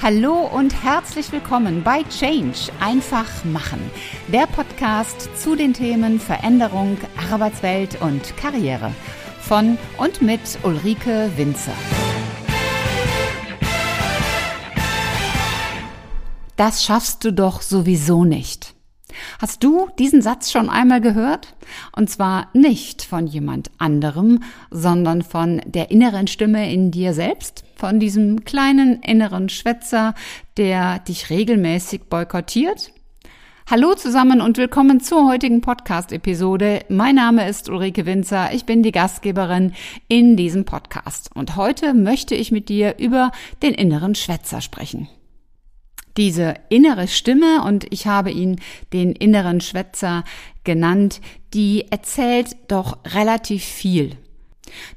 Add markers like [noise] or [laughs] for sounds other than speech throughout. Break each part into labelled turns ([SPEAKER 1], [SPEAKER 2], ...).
[SPEAKER 1] Hallo und herzlich willkommen bei Change einfach machen, der Podcast zu den Themen Veränderung, Arbeitswelt und Karriere von und mit Ulrike Winzer. Das schaffst du doch sowieso nicht. Hast du diesen Satz schon einmal gehört? Und zwar nicht von jemand anderem, sondern von der inneren Stimme in dir selbst, von diesem kleinen inneren Schwätzer, der dich regelmäßig boykottiert? Hallo zusammen und willkommen zur heutigen Podcast-Episode. Mein Name ist Ulrike Winzer, ich bin die Gastgeberin in diesem Podcast und heute möchte ich mit dir über den inneren Schwätzer sprechen diese innere Stimme, und ich habe ihn den inneren Schwätzer genannt, die erzählt doch relativ viel.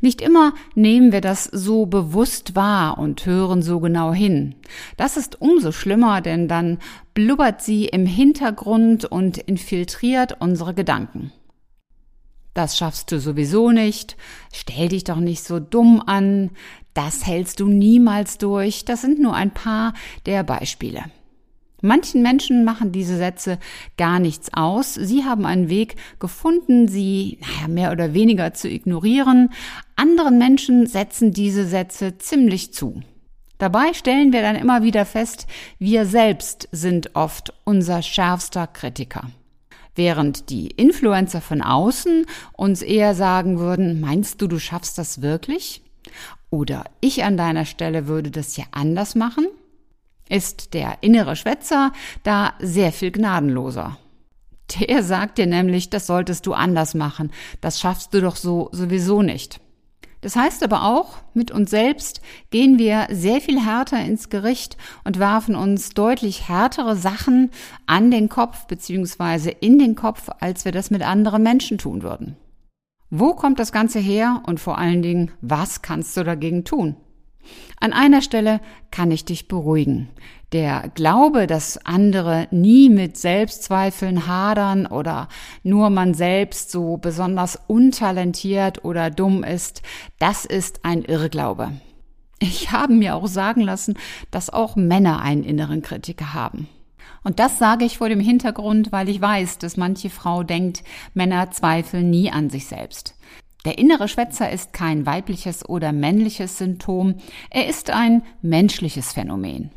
[SPEAKER 1] Nicht immer nehmen wir das so bewusst wahr und hören so genau hin. Das ist umso schlimmer, denn dann blubbert sie im Hintergrund und infiltriert unsere Gedanken. Das schaffst du sowieso nicht, stell dich doch nicht so dumm an, das hältst du niemals durch. Das sind nur ein paar der Beispiele. Manchen Menschen machen diese Sätze gar nichts aus. Sie haben einen Weg gefunden, sie naja, mehr oder weniger zu ignorieren. Anderen Menschen setzen diese Sätze ziemlich zu. Dabei stellen wir dann immer wieder fest, wir selbst sind oft unser schärfster Kritiker. Während die Influencer von außen uns eher sagen würden, meinst du, du schaffst das wirklich? Oder ich an deiner Stelle würde das ja anders machen, ist der innere Schwätzer da sehr viel gnadenloser. Der sagt dir nämlich, das solltest du anders machen, das schaffst du doch so sowieso nicht. Das heißt aber auch, mit uns selbst gehen wir sehr viel härter ins Gericht und werfen uns deutlich härtere Sachen an den Kopf bzw. in den Kopf, als wir das mit anderen Menschen tun würden. Wo kommt das Ganze her und vor allen Dingen, was kannst du dagegen tun? An einer Stelle kann ich dich beruhigen. Der Glaube, dass andere nie mit Selbstzweifeln hadern oder nur man selbst so besonders untalentiert oder dumm ist, das ist ein Irrglaube. Ich habe mir auch sagen lassen, dass auch Männer einen inneren Kritiker haben. Und das sage ich vor dem Hintergrund, weil ich weiß, dass manche Frau denkt, Männer zweifeln nie an sich selbst. Der innere Schwätzer ist kein weibliches oder männliches Symptom, er ist ein menschliches Phänomen.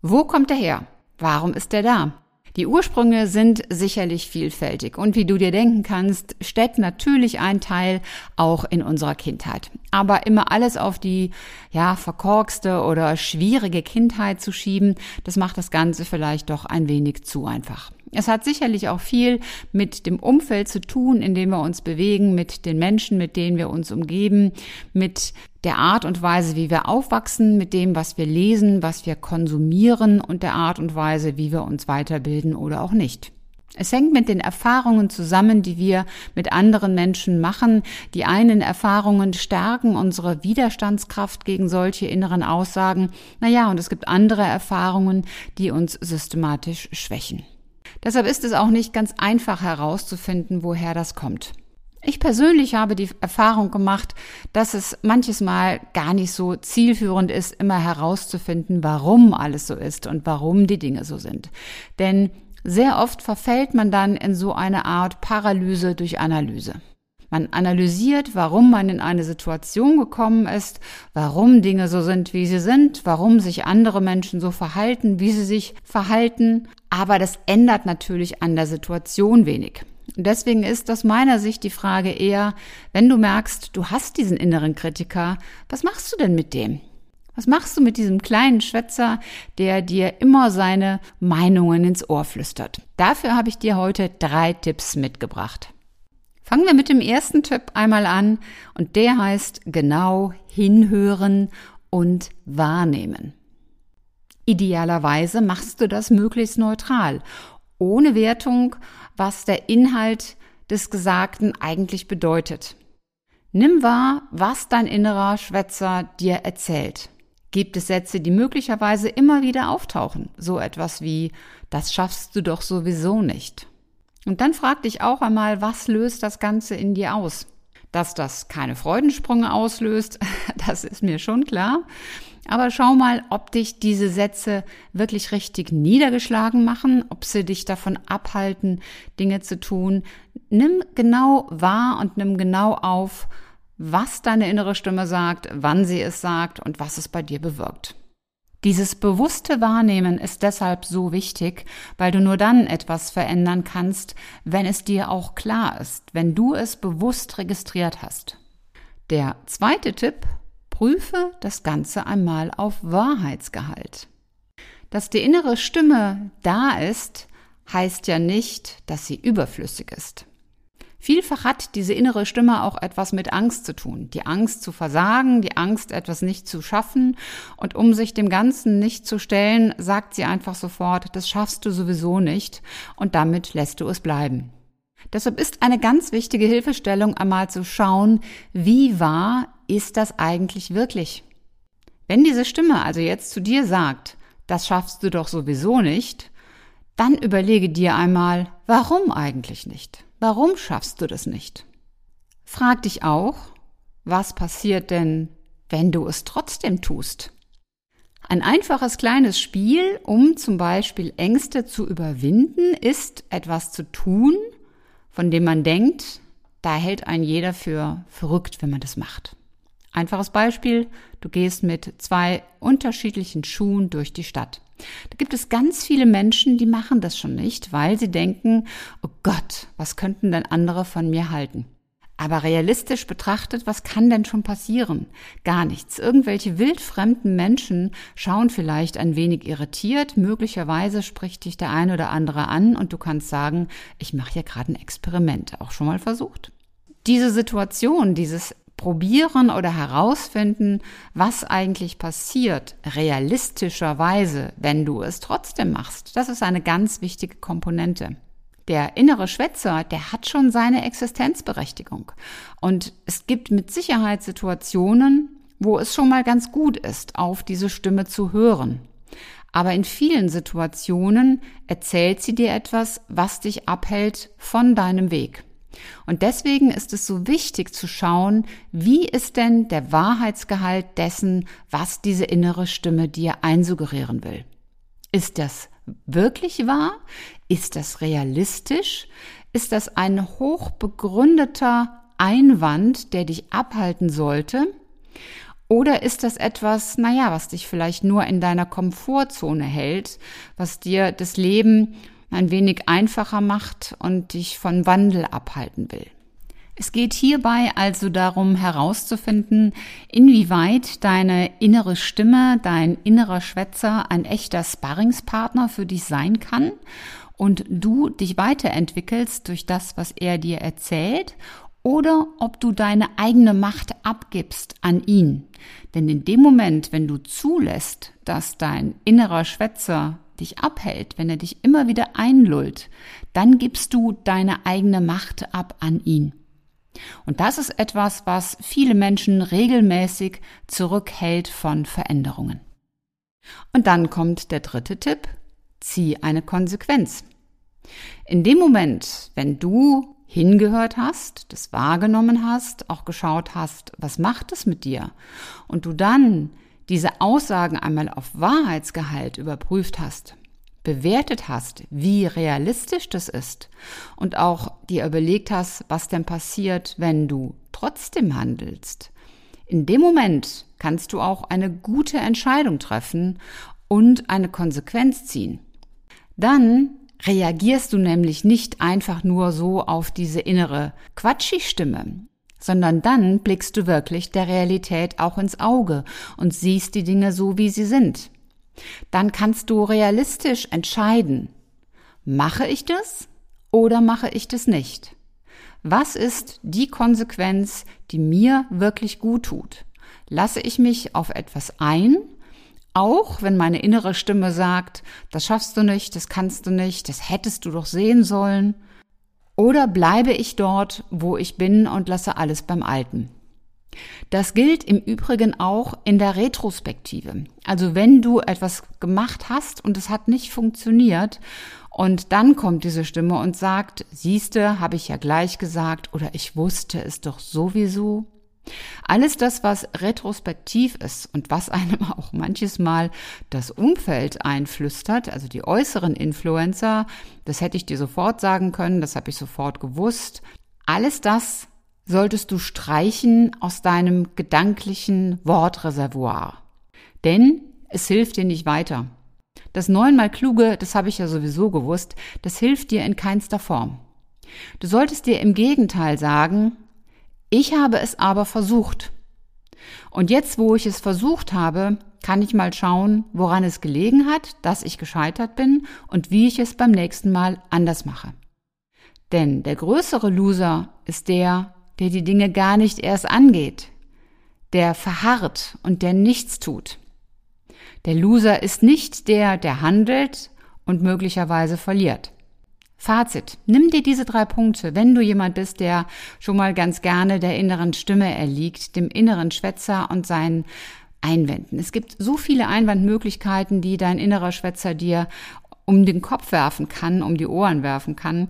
[SPEAKER 1] Wo kommt er her? Warum ist er da? Die Ursprünge sind sicherlich vielfältig und wie du dir denken kannst, steckt natürlich ein Teil auch in unserer Kindheit. Aber immer alles auf die, ja, verkorkste oder schwierige Kindheit zu schieben, das macht das Ganze vielleicht doch ein wenig zu einfach. Es hat sicherlich auch viel mit dem Umfeld zu tun, in dem wir uns bewegen, mit den Menschen, mit denen wir uns umgeben, mit der Art und Weise, wie wir aufwachsen, mit dem, was wir lesen, was wir konsumieren und der Art und Weise, wie wir uns weiterbilden oder auch nicht. Es hängt mit den Erfahrungen zusammen, die wir mit anderen Menschen machen. Die einen Erfahrungen stärken unsere Widerstandskraft gegen solche inneren Aussagen. Naja, und es gibt andere Erfahrungen, die uns systematisch schwächen. Deshalb ist es auch nicht ganz einfach herauszufinden, woher das kommt. Ich persönlich habe die Erfahrung gemacht, dass es manches Mal gar nicht so zielführend ist, immer herauszufinden, warum alles so ist und warum die Dinge so sind. Denn sehr oft verfällt man dann in so eine Art Paralyse durch Analyse. Man analysiert, warum man in eine Situation gekommen ist, warum Dinge so sind, wie sie sind, warum sich andere Menschen so verhalten, wie sie sich verhalten. Aber das ändert natürlich an der Situation wenig. Und deswegen ist aus meiner Sicht die Frage eher, wenn du merkst, du hast diesen inneren Kritiker, was machst du denn mit dem? Was machst du mit diesem kleinen Schwätzer, der dir immer seine Meinungen ins Ohr flüstert? Dafür habe ich dir heute drei Tipps mitgebracht. Fangen wir mit dem ersten Tipp einmal an und der heißt genau hinhören und wahrnehmen. Idealerweise machst du das möglichst neutral, ohne Wertung, was der Inhalt des Gesagten eigentlich bedeutet. Nimm wahr, was dein innerer Schwätzer dir erzählt. Gibt es Sätze, die möglicherweise immer wieder auftauchen? So etwas wie, das schaffst du doch sowieso nicht. Und dann frag dich auch einmal, was löst das Ganze in dir aus? Dass das keine Freudensprünge auslöst, [laughs] das ist mir schon klar. Aber schau mal, ob dich diese Sätze wirklich richtig niedergeschlagen machen, ob sie dich davon abhalten, Dinge zu tun. Nimm genau wahr und nimm genau auf, was deine innere Stimme sagt, wann sie es sagt und was es bei dir bewirkt. Dieses bewusste Wahrnehmen ist deshalb so wichtig, weil du nur dann etwas verändern kannst, wenn es dir auch klar ist, wenn du es bewusst registriert hast. Der zweite Tipp, prüfe das Ganze einmal auf Wahrheitsgehalt. Dass die innere Stimme da ist, heißt ja nicht, dass sie überflüssig ist. Vielfach hat diese innere Stimme auch etwas mit Angst zu tun. Die Angst zu versagen, die Angst, etwas nicht zu schaffen. Und um sich dem Ganzen nicht zu stellen, sagt sie einfach sofort, das schaffst du sowieso nicht. Und damit lässt du es bleiben. Deshalb ist eine ganz wichtige Hilfestellung einmal zu schauen, wie wahr ist das eigentlich wirklich? Wenn diese Stimme also jetzt zu dir sagt, das schaffst du doch sowieso nicht, dann überlege dir einmal, warum eigentlich nicht? Warum schaffst du das nicht? Frag dich auch, was passiert denn, wenn du es trotzdem tust? Ein einfaches kleines Spiel, um zum Beispiel Ängste zu überwinden, ist etwas zu tun, von dem man denkt, da hält ein jeder für verrückt, wenn man das macht. Einfaches Beispiel, du gehst mit zwei unterschiedlichen Schuhen durch die Stadt. Da gibt es ganz viele Menschen, die machen das schon nicht, weil sie denken, oh Gott, was könnten denn andere von mir halten? Aber realistisch betrachtet, was kann denn schon passieren? Gar nichts. Irgendwelche wildfremden Menschen schauen vielleicht ein wenig irritiert, möglicherweise spricht dich der ein oder andere an und du kannst sagen, ich mache hier gerade ein Experiment. Auch schon mal versucht? Diese Situation, dieses probieren oder herausfinden, was eigentlich passiert, realistischerweise, wenn du es trotzdem machst. Das ist eine ganz wichtige Komponente. Der innere Schwätzer, der hat schon seine Existenzberechtigung. Und es gibt mit Sicherheit Situationen, wo es schon mal ganz gut ist, auf diese Stimme zu hören. Aber in vielen Situationen erzählt sie dir etwas, was dich abhält von deinem Weg. Und deswegen ist es so wichtig zu schauen, wie ist denn der Wahrheitsgehalt dessen, was diese innere Stimme dir einsuggerieren will. Ist das wirklich wahr? Ist das realistisch? Ist das ein hochbegründeter Einwand, der dich abhalten sollte? Oder ist das etwas, naja, was dich vielleicht nur in deiner Komfortzone hält, was dir das Leben ein wenig einfacher macht und dich von Wandel abhalten will. Es geht hierbei also darum herauszufinden, inwieweit deine innere Stimme, dein innerer Schwätzer ein echter Sparringspartner für dich sein kann und du dich weiterentwickelst durch das, was er dir erzählt oder ob du deine eigene Macht abgibst an ihn. Denn in dem Moment, wenn du zulässt, dass dein innerer Schwätzer dich abhält, wenn er dich immer wieder einlullt, dann gibst du deine eigene Macht ab an ihn. Und das ist etwas, was viele Menschen regelmäßig zurückhält von Veränderungen. Und dann kommt der dritte Tipp, zieh eine Konsequenz. In dem Moment, wenn du hingehört hast, das wahrgenommen hast, auch geschaut hast, was macht es mit dir, und du dann diese Aussagen einmal auf Wahrheitsgehalt überprüft hast, bewertet hast, wie realistisch das ist und auch dir überlegt hast, was denn passiert, wenn du trotzdem handelst, in dem Moment kannst du auch eine gute Entscheidung treffen und eine Konsequenz ziehen. Dann reagierst du nämlich nicht einfach nur so auf diese innere Quatschi-Stimme, sondern dann blickst du wirklich der Realität auch ins Auge und siehst die Dinge so, wie sie sind. Dann kannst du realistisch entscheiden, mache ich das oder mache ich das nicht? Was ist die Konsequenz, die mir wirklich gut tut? Lasse ich mich auf etwas ein, auch wenn meine innere Stimme sagt, das schaffst du nicht, das kannst du nicht, das hättest du doch sehen sollen, oder bleibe ich dort, wo ich bin und lasse alles beim Alten? Das gilt im Übrigen auch in der Retrospektive. Also wenn du etwas gemacht hast und es hat nicht funktioniert und dann kommt diese Stimme und sagt, siehste, habe ich ja gleich gesagt oder ich wusste es doch sowieso, Alles das, was retrospektiv ist und was einem auch manches Mal das Umfeld einflüstert, also die äußeren Influencer, das hätte ich dir sofort sagen können, das habe ich sofort gewusst. Alles das solltest du streichen aus deinem gedanklichen Wortreservoir. Denn es hilft dir nicht weiter. Das neunmal Kluge, das habe ich ja sowieso gewusst, das hilft dir in keinster Form. Du solltest dir im Gegenteil sagen, ich habe es aber versucht. Und jetzt, wo ich es versucht habe, kann ich mal schauen, woran es gelegen hat, dass ich gescheitert bin und wie ich es beim nächsten Mal anders mache. Denn der größere Loser ist der, der die Dinge gar nicht erst angeht, der verharrt und der nichts tut. Der Loser ist nicht der, der handelt und möglicherweise verliert. Fazit. Nimm dir diese drei Punkte, wenn du jemand bist, der schon mal ganz gerne der inneren Stimme erliegt, dem inneren Schwätzer und seinen Einwänden. Es gibt so viele Einwandmöglichkeiten, die dein innerer Schwätzer dir um den Kopf werfen kann, um die Ohren werfen kann.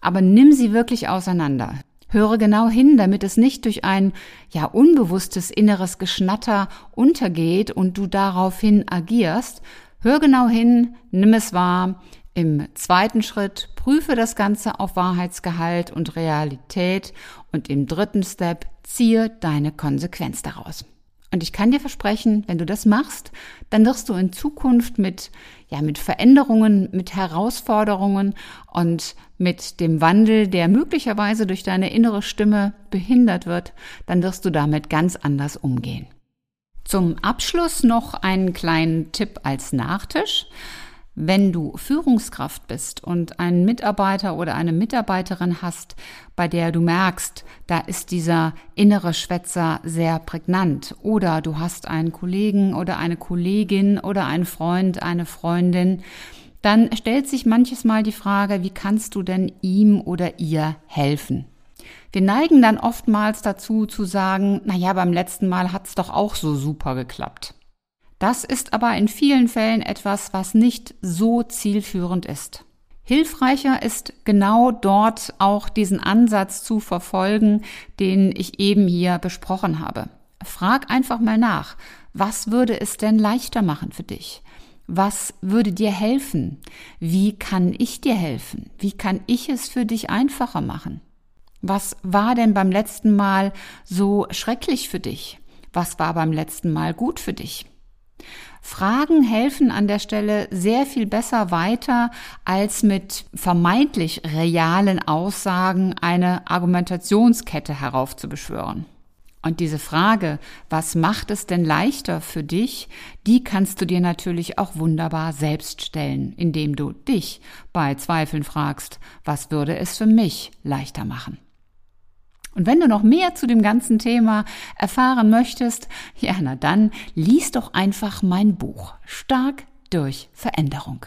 [SPEAKER 1] Aber nimm sie wirklich auseinander. Höre genau hin, damit es nicht durch ein ja unbewusstes inneres Geschnatter untergeht und du daraufhin agierst. Hör genau hin, nimm es wahr, im zweiten Schritt prüfe das Ganze auf Wahrheitsgehalt und Realität und im dritten Step ziehe deine Konsequenz daraus. Und ich kann dir versprechen, wenn du das machst, dann wirst du in Zukunft mit, ja, mit Veränderungen, mit Herausforderungen und mit dem Wandel, der möglicherweise durch deine innere Stimme behindert wird, dann wirst du damit ganz anders umgehen. Zum Abschluss noch einen kleinen Tipp als Nachtisch. Wenn du Führungskraft bist und einen Mitarbeiter oder eine Mitarbeiterin hast, bei der du merkst, da ist dieser innere Schwätzer sehr prägnant, oder du hast einen Kollegen oder eine Kollegin oder einen Freund, eine Freundin, dann stellt sich manches Mal die Frage, wie kannst du denn ihm oder ihr helfen? Wir neigen dann oftmals dazu zu sagen, na ja, beim letzten Mal hat's doch auch so super geklappt. Das ist aber in vielen Fällen etwas, was nicht so zielführend ist. Hilfreicher ist genau dort auch diesen Ansatz zu verfolgen, den ich eben hier besprochen habe. Frag einfach mal nach, was würde es denn leichter machen für dich? Was würde dir helfen? Wie kann ich dir helfen? Wie kann ich es für dich einfacher machen? Was war denn beim letzten Mal so schrecklich für dich? Was war beim letzten Mal gut für dich? Fragen helfen an der Stelle sehr viel besser weiter, als mit vermeintlich realen Aussagen eine Argumentationskette heraufzubeschwören. Und diese Frage, was macht es denn leichter für dich, die kannst du dir natürlich auch wunderbar selbst stellen, indem du dich bei Zweifeln fragst, was würde es für mich leichter machen. Und wenn du noch mehr zu dem ganzen Thema erfahren möchtest, ja, na dann lies doch einfach mein Buch Stark durch Veränderung.